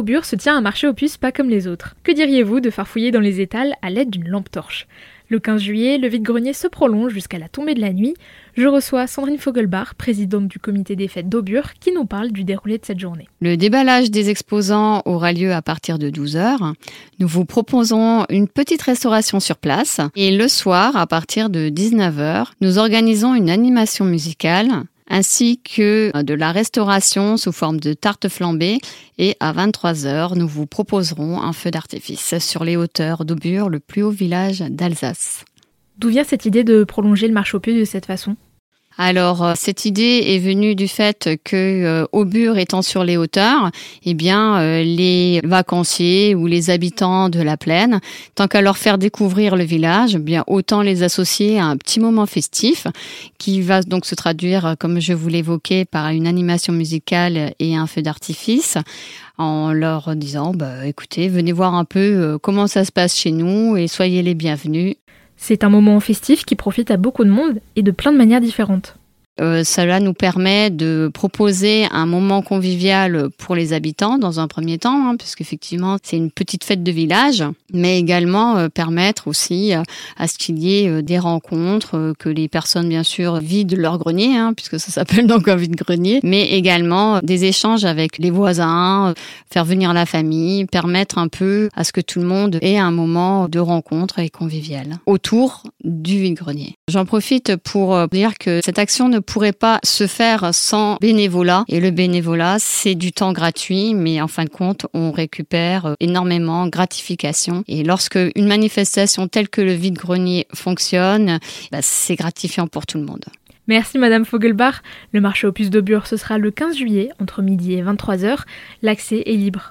Aubure se tient un marché aux puces pas comme les autres. Que diriez-vous de farfouiller dans les étals à l'aide d'une lampe torche? Le 15 juillet, le vide-grenier se prolonge jusqu'à la tombée de la nuit. Je reçois Sandrine Fogelbach, présidente du comité des fêtes d'Aubure, qui nous parle du déroulé de cette journée. Le déballage des exposants aura lieu à partir de 12h. Nous vous proposons une petite restauration sur place. Et le soir, à partir de 19h, nous organisons une animation musicale ainsi que de la restauration sous forme de tarte flambée. Et à 23h, nous vous proposerons un feu d'artifice sur les hauteurs d'Aubure, le plus haut village d'Alsace. D'où vient cette idée de prolonger le marche aux puces de cette façon? Alors euh, cette idée est venue du fait que euh, Aubure étant sur les hauteurs, eh bien euh, les vacanciers ou les habitants de la plaine, tant qu'à leur faire découvrir le village, eh bien autant les associer à un petit moment festif qui va donc se traduire comme je vous l'évoquais par une animation musicale et un feu d'artifice en leur disant bah, écoutez, venez voir un peu comment ça se passe chez nous et soyez les bienvenus. C'est un moment festif qui profite à beaucoup de monde et de plein de manières différentes. Euh, cela nous permet de proposer un moment convivial pour les habitants dans un premier temps, hein, puisqu'effectivement c'est une petite fête de village, mais également euh, permettre aussi euh, à ce qu'il y ait des rencontres, que les personnes bien sûr vident leur grenier, hein, puisque ça s'appelle donc un vide-grenier, mais également des échanges avec les voisins, faire venir la famille, permettre un peu à ce que tout le monde ait un moment de rencontre et convivial. Autour du vide-grenier. J'en profite pour dire que cette action ne pourrait pas se faire sans bénévolat. Et le bénévolat, c'est du temps gratuit, mais en fin de compte, on récupère euh, énormément gratification. Et lorsque une manifestation telle que le vide-grenier fonctionne, bah, c'est gratifiant pour tout le monde. Merci Madame Fogelbach. Le marché aux puces de Bure, ce sera le 15 juillet, entre midi et 23h. L'accès est libre.